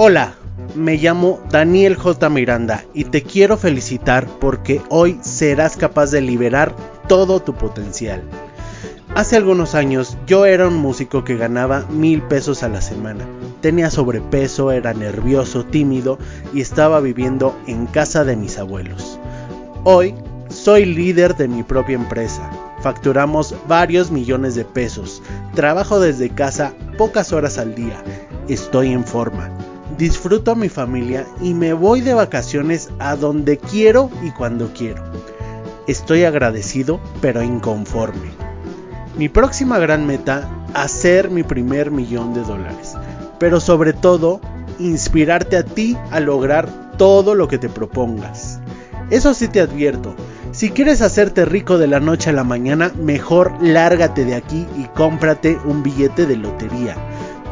Hola, me llamo Daniel J. Miranda y te quiero felicitar porque hoy serás capaz de liberar todo tu potencial. Hace algunos años yo era un músico que ganaba mil pesos a la semana. Tenía sobrepeso, era nervioso, tímido y estaba viviendo en casa de mis abuelos. Hoy soy líder de mi propia empresa. Facturamos varios millones de pesos. Trabajo desde casa pocas horas al día. Estoy en forma disfruto a mi familia y me voy de vacaciones a donde quiero y cuando quiero. Estoy agradecido pero inconforme. Mi próxima gran meta, hacer mi primer millón de dólares. Pero sobre todo, inspirarte a ti a lograr todo lo que te propongas. Eso sí te advierto, si quieres hacerte rico de la noche a la mañana, mejor lárgate de aquí y cómprate un billete de lotería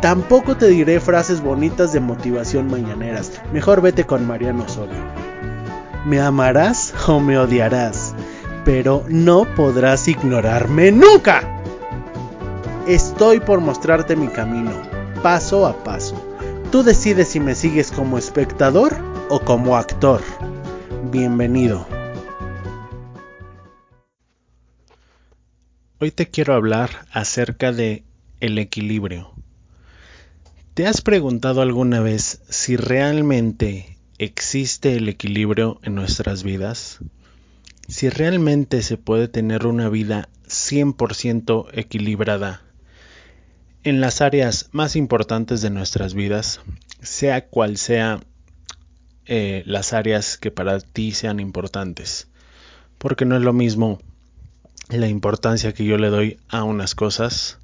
Tampoco te diré frases bonitas de motivación mañaneras. Mejor vete con Mariano Osorio. Me amarás o me odiarás, pero no podrás ignorarme nunca. Estoy por mostrarte mi camino, paso a paso. Tú decides si me sigues como espectador o como actor. Bienvenido. Hoy te quiero hablar acerca de el equilibrio. ¿Te has preguntado alguna vez si realmente existe el equilibrio en nuestras vidas? Si realmente se puede tener una vida 100% equilibrada en las áreas más importantes de nuestras vidas, sea cual sea eh, las áreas que para ti sean importantes. Porque no es lo mismo la importancia que yo le doy a unas cosas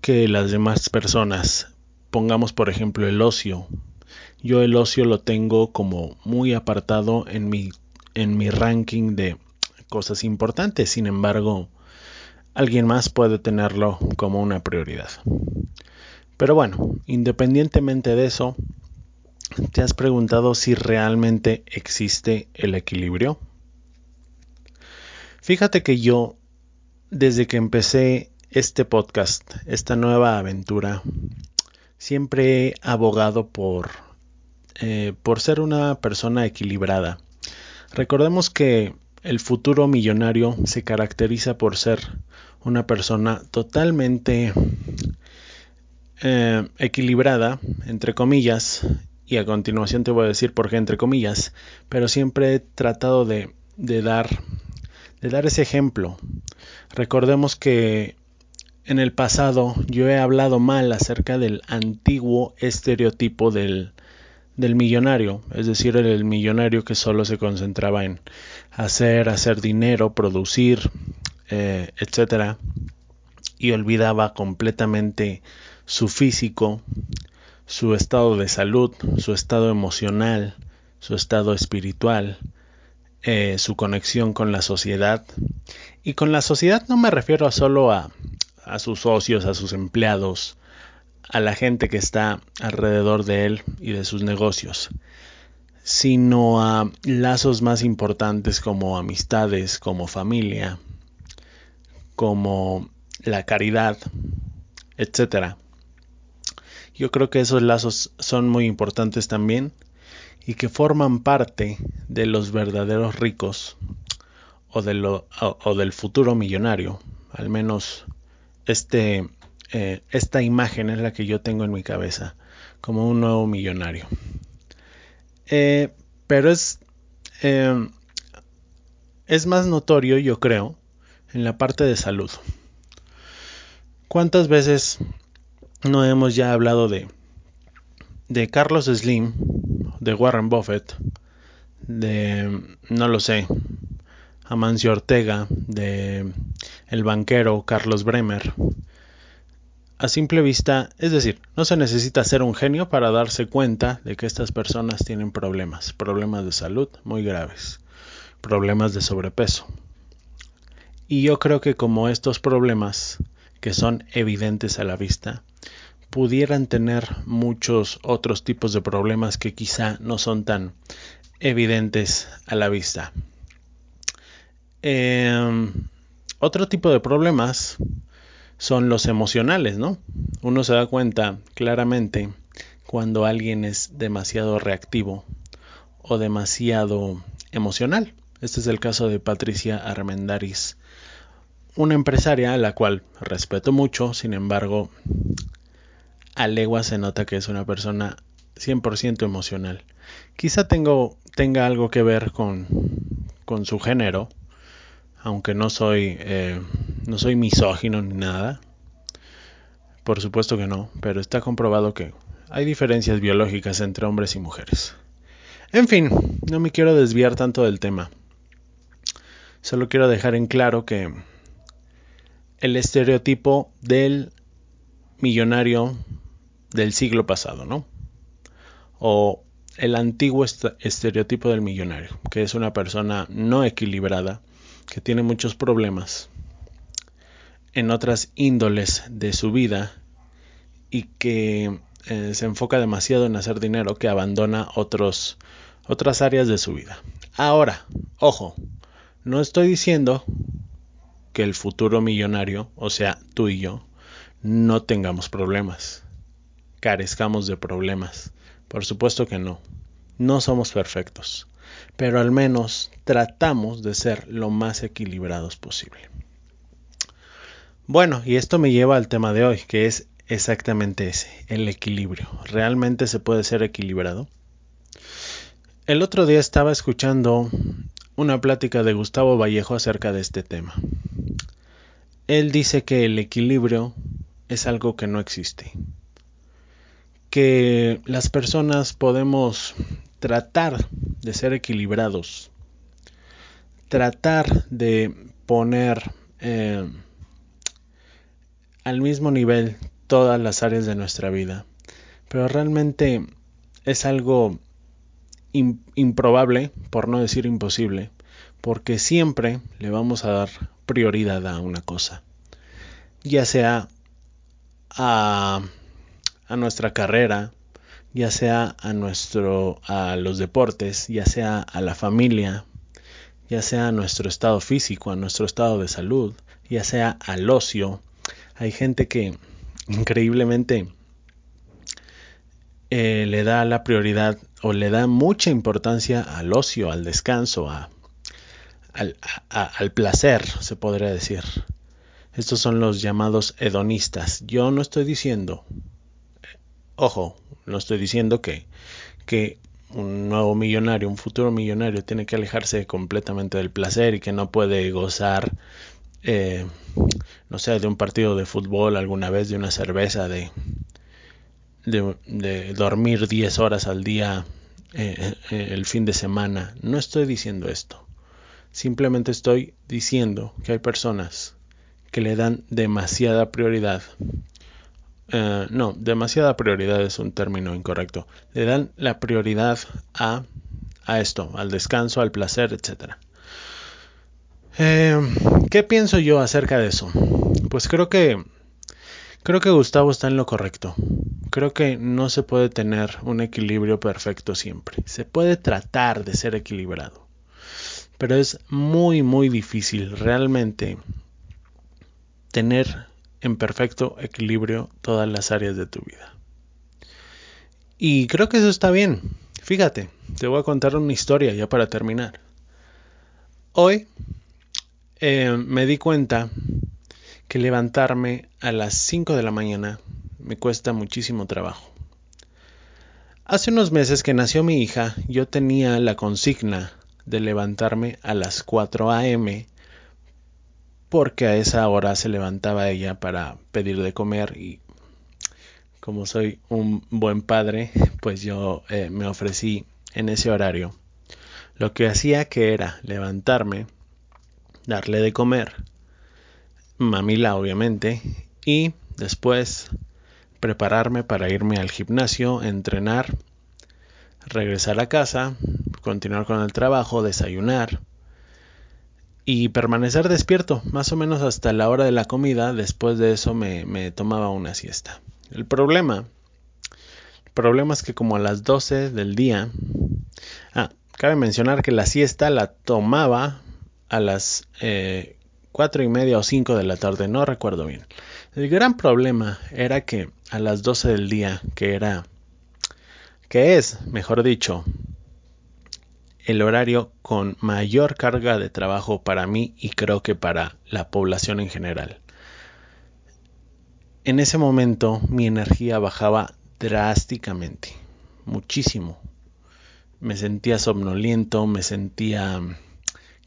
que las demás personas pongamos por ejemplo el ocio. Yo el ocio lo tengo como muy apartado en mi, en mi ranking de cosas importantes, sin embargo, alguien más puede tenerlo como una prioridad. Pero bueno, independientemente de eso, ¿te has preguntado si realmente existe el equilibrio? Fíjate que yo, desde que empecé este podcast, esta nueva aventura, siempre he abogado por, eh, por ser una persona equilibrada. Recordemos que el futuro millonario se caracteriza por ser una persona totalmente eh, equilibrada, entre comillas, y a continuación te voy a decir por qué entre comillas, pero siempre he tratado de, de dar de dar ese ejemplo. Recordemos que en el pasado yo he hablado mal acerca del antiguo estereotipo del, del millonario, es decir, el, millonario que solo se concentraba en hacer, hacer dinero, producir, eh, etcétera, y olvidaba completamente su físico, su estado de salud, su estado emocional, su estado espiritual, eh, su conexión con la sociedad. Y con la sociedad no me refiero solo a a sus socios, a sus empleados, a la gente que está alrededor de él y de sus negocios, sino a lazos más importantes como amistades, como familia, como la caridad, etc. Yo creo que esos lazos son muy importantes también y que forman parte de los verdaderos ricos o, o del futuro millonario, al menos este, eh, esta imagen es la que yo tengo en mi cabeza, como un nuevo millonario. Eh, pero es, em, es más notorio, yo creo, en la parte de salud. ¿Cuántas veces no hemos ya hablado de, de Carlos Slim, de Warren Buffett, de, no lo sé, Amancio Ortega, de el banquero Carlos Bremer. A simple vista, es decir, no se necesita ser un genio para darse cuenta de que estas personas tienen problemas, problemas de salud muy graves, problemas de sobrepeso. Y yo creo que como estos problemas, que son evidentes a la vista, pudieran tener muchos otros tipos de problemas que quizá no son tan evidentes a la vista. Em, otro tipo de problemas son los emocionales, ¿no? Uno se da cuenta claramente cuando alguien es demasiado reactivo o demasiado emocional. Este es el caso de Patricia Armendaris, una empresaria a la cual respeto mucho, sin embargo, a legua se nota que es una persona 100% emocional. Quizá tenga algo que ver con su género, aunque no soy, eh, no soy misógino ni nada. Por supuesto que no, pero está comprobado que hay diferencias biológicas entre hombres y mujeres. En fin, no me quiero desviar tanto del tema. Solo quiero dejar en claro que el estereotipo del millonario del siglo pasado, ¿no? O el antiguo estereotipo del millonario, que es una persona no equilibrada, que tiene muchos problemas en otras índoles de su vida y que eh, se enfoca demasiado en hacer dinero que abandona otros, otras áreas de su vida. Ahora, ojo, no estoy diciendo que el futuro millonario, o sea, tú y yo, no tengamos problemas, carezcamos de problemas. Por supuesto que no. No somos perfectos, pero al menos tratamos de ser lo más equilibrados posible. Bueno, y esto me lleva al tema de hoy, que es exactamente ese, el equilibrio. ¿Realmente se puede ser equilibrado? El otro día estaba escuchando una plática de Gustavo Vallejo acerca de este tema. Él dice que el equilibrio es algo que no existe, que las personas podemos tratar de ser equilibrados, tratar de poner eh, al mismo nivel todas las áreas de nuestra vida. Pero realmente es algo improbable, por no decir imposible, porque siempre le vamos a dar prioridad a una cosa, ya sea a, a nuestra carrera, ya sea a nuestro a los deportes, ya sea a la familia, ya sea a nuestro estado físico, a nuestro estado de salud, ya sea al ocio. Hay gente que increíblemente eh, le da la prioridad o le da mucha importancia al ocio, al descanso, a, al, al placer, se podría decir. Estos son los llamados hedonistas. Yo no estoy diciendo, ojo, no estoy diciendo que, que un nuevo millonario, un futuro millonario, tiene que alejarse completamente del placer y que no puede gozar eh, no sé, de un partido de fútbol alguna vez, de una cerveza, de, de, dormir 10 horas al día eh, eh, el fin de semana. No estoy diciendo esto. Simplemente estoy diciendo que hay personas que le dan demasiada prioridad. No, demasiada prioridad es un término incorrecto. Le dan la prioridad a, a esto, al descanso, al placer, etcétera. Eh, ¿Qué pienso yo acerca de eso? Pues creo que creo que Gustavo está en lo correcto. Creo que no se puede tener un equilibrio perfecto siempre. Se puede tratar de ser equilibrado, pero es muy muy difícil realmente tener en perfecto equilibrio todas las áreas de tu vida. Y creo que eso está bien. Fíjate, te voy a contar una historia ya para terminar. Hoy eh, me di cuenta que levantarme a las 5 de la mañana me cuesta muchísimo trabajo. Hace unos meses que nació mi hija, yo tenía la consigna de levantarme a las 4 a.m. porque a esa hora se levantaba ella para pedir de comer y como soy un buen padre, pues yo eh, me ofrecí en ese horario. Lo que hacía que era levantarme, darle de comer, mamila obviamente, y después prepararme para irme al gimnasio, entrenar, regresar a casa, continuar con el trabajo, desayunar y permanecer despierto más o menos hasta la hora de la comida. Después de eso me, tomaba una siesta. El problema, problema es que como a las 12 del día, ah, cabe mencionar que la siesta la tomaba a las eh, cuatro y media o cinco de la tarde, no recuerdo bien. El gran problema era que a las 12 del día, que era que es, mejor dicho, el horario con mayor carga de trabajo para mí y creo que para la población en general. En ese momento mi energía bajaba drásticamente, muchísimo. Me sentía somnoliento, me sentía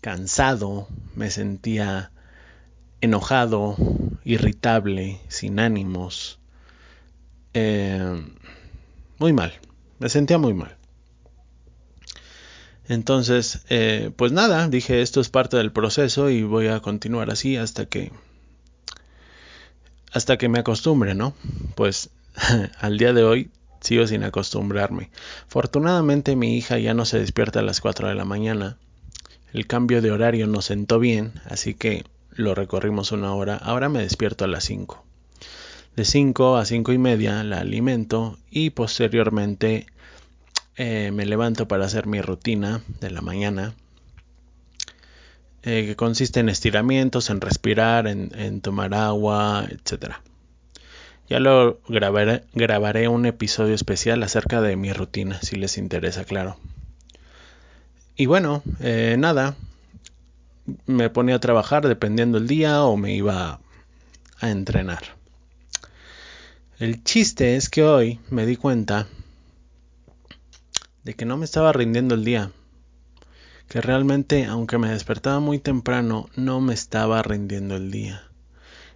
cansado, me sentía enojado, irritable, sin ánimos. Eh, muy mal, me sentía muy mal. Entonces, eh, pues nada, dije esto es parte del proceso y voy a continuar así hasta que hasta que me acostumbre, ¿no? Pues al día de hoy sigo sin acostumbrarme. Afortunadamente mi hija ya no se despierta a las 4 de la mañana. El cambio de horario nos sentó bien, así que lo recorrimos una hora. Ahora me despierto a las 5. De 5 a 5 y media la alimento y posteriormente eh, me levanto para hacer mi rutina de la mañana, eh, que consiste en estiramientos, en respirar, en, tomar agua, etc. Ya lo grabaré, un episodio especial acerca de mi rutina, si les interesa, claro. Y bueno, eh, nada, me ponía a trabajar dependiendo el día o me iba a entrenar. El chiste es que hoy me di cuenta de que no me estaba rindiendo el día, que realmente, aunque me despertaba muy temprano, no me estaba rindiendo el día.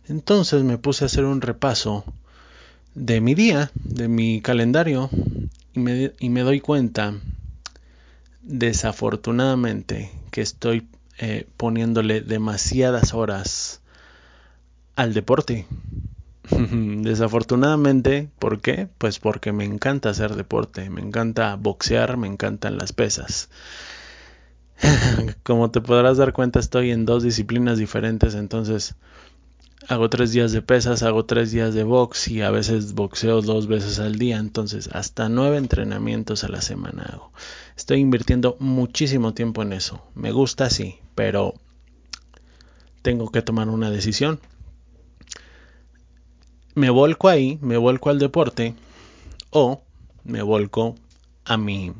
Entonces me puse a hacer un repaso de mi día, de mi calendario, y me, doy cuenta, desafortunadamente, que estoy eh, poniéndole demasiadas horas al deporte. Desafortunadamente, ¿por qué? Pues porque me encanta hacer deporte, me encanta boxear, me encantan las pesas. Como te podrás dar cuenta, estoy en dos disciplinas diferentes, entonces hago tres días de pesas, hago tres días de box y a veces boxeo dos veces al día, entonces hasta nueve entrenamientos a la semana hago. Estoy invirtiendo muchísimo tiempo en eso. Me gusta, sí, pero tengo que tomar una decisión me volco ahí, me volco al deporte o me volco a mi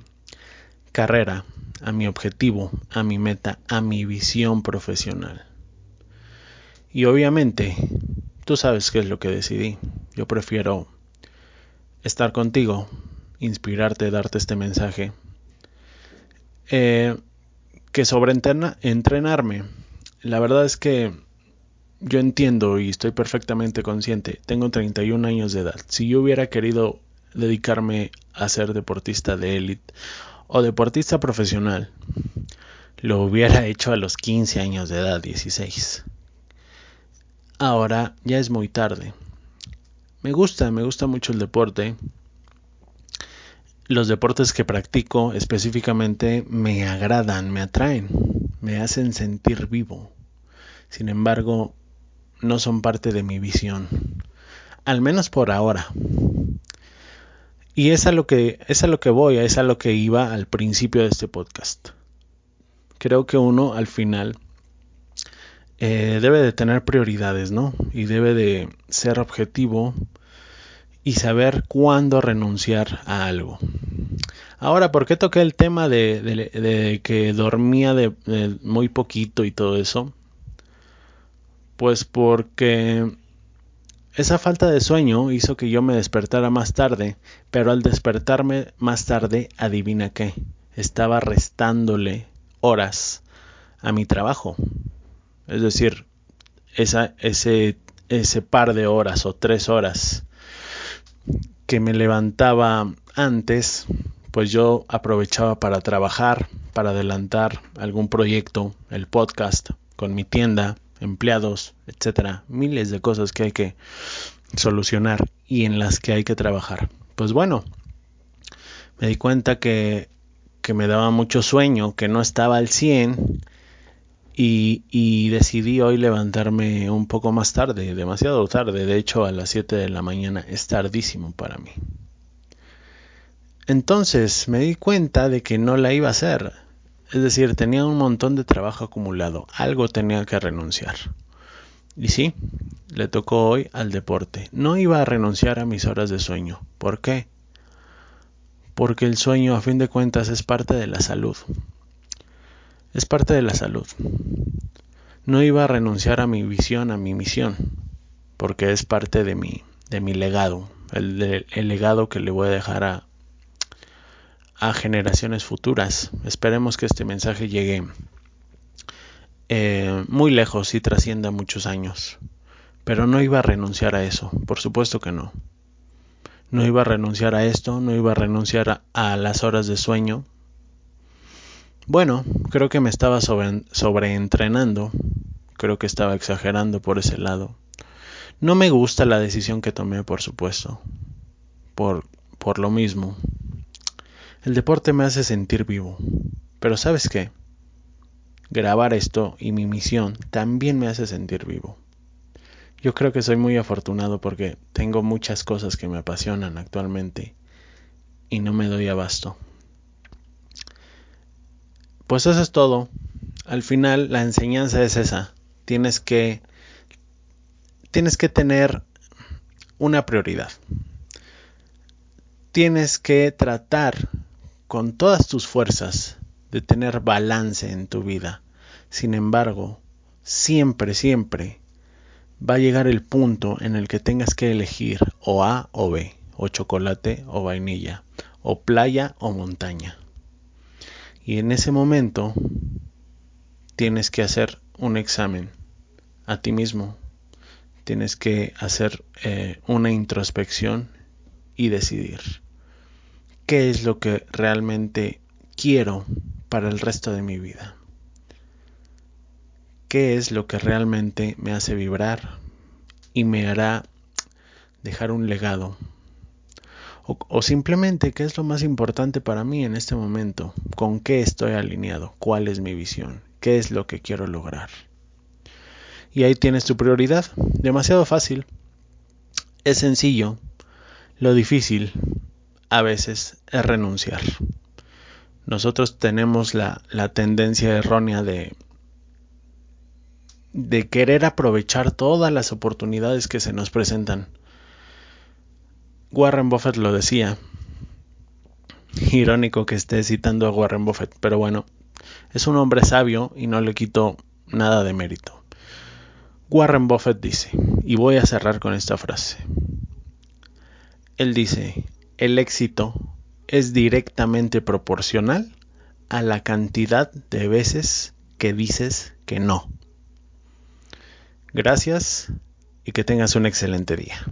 carrera, a mi objetivo, a mi meta, a mi visión profesional. Y obviamente, tú sabes qué es lo que decidí. Yo prefiero estar contigo, inspirarte, darte este mensaje, eh, que sobre entrenarme. La verdad es que yo entiendo y estoy perfectamente consciente, tengo 31 años de edad. Si yo hubiera querido dedicarme a ser deportista de élite o deportista profesional, lo hubiera hecho a los 15 años de edad, 16. Ahora ya es muy tarde. Me gusta, me gusta mucho el deporte. Los deportes que practico específicamente me agradan, me atraen, me hacen sentir vivo. Sin embargo, no son parte de mi visión. Al menos por ahora. Y es a lo que, es a lo que voy, es a lo que iba al principio de este podcast. Creo que uno al final eh, debe de tener prioridades, ¿no? Y debe de ser objetivo y saber cuándo renunciar a algo. Ahora, ¿por qué toqué el tema de, que dormía de, muy poquito y todo eso? Pues porque esa falta de sueño hizo que yo me despertara más tarde, pero al despertarme más tarde, adivina qué, estaba restándole horas a mi trabajo. Es decir, ese par de horas o tres horas que me levantaba antes, pues yo aprovechaba para trabajar, para adelantar algún proyecto, el podcast con mi tienda, empleados, etcétera, miles de cosas que hay que solucionar y en las que hay que trabajar. Pues bueno, me di cuenta que, que me daba mucho sueño, que no estaba al 100 y, y, decidí hoy levantarme un poco más tarde, demasiado tarde, de hecho a las 7 de la mañana es tardísimo para mí. Entonces me di cuenta de que no la iba a hacer. Es decir, tenía un montón de trabajo acumulado, algo tenía que renunciar. Y sí, le tocó hoy al deporte. No iba a renunciar a mis horas de sueño. ¿Por qué? porque el sueño a fin de cuentas es parte de la salud. Es parte de la salud. No iba a renunciar a mi visión, a mi misión, porque es parte de mi, de mi legado, el, el legado que le voy a dejar a, a generaciones futuras. Esperemos que este mensaje llegue eh, muy lejos y trascienda muchos años. Pero no iba a renunciar a eso, por supuesto que no. No iba a renunciar a esto, no iba a renunciar a, las horas de sueño. Bueno, creo que me estaba sobre, sobreentrenando, creo que estaba exagerando por ese lado. No me gusta la decisión que tomé, por supuesto, por, por lo mismo. El deporte me hace sentir vivo, pero ¿sabes qué? grabar esto y mi misión también me hace sentir vivo. Yo creo que soy muy afortunado porque tengo muchas cosas que me apasionan actualmente y no me doy abasto. Pues eso es todo. Al final la enseñanza es esa. Tienes que tienes que tener una prioridad. Tienes que tratar con todas tus fuerzas de tener balance en tu vida. Sin embargo, siempre, siempre va a llegar el punto en el que tengas que elegir o A o B, o chocolate o vainilla, o playa o montaña. Y en ese momento tienes que hacer un examen a ti mismo. Tienes que hacer eh, una introspección y decidir qué es lo que realmente quiero para el resto de mi vida? ¿Qué es lo que realmente me hace vibrar y me hará dejar un legado? O, simplemente, ¿qué es lo más importante para mí en este momento? ¿Con qué estoy alineado? ¿Cuál es mi visión? ¿Qué es lo que quiero lograr? Y ahí tienes tu prioridad. Demasiado fácil. Es sencillo. Lo difícil a veces es renunciar nosotros tenemos la, tendencia errónea de, de querer aprovechar todas las oportunidades que se nos presentan. Warren Buffett lo decía. Irónico que esté citando a Warren Buffett, pero bueno, es un hombre sabio y no le quito nada de mérito. Warren Buffett dice, y voy a cerrar con esta frase. Él dice, el éxito es directamente proporcional a la cantidad de veces que dices que no. Gracias y que tengas un excelente día.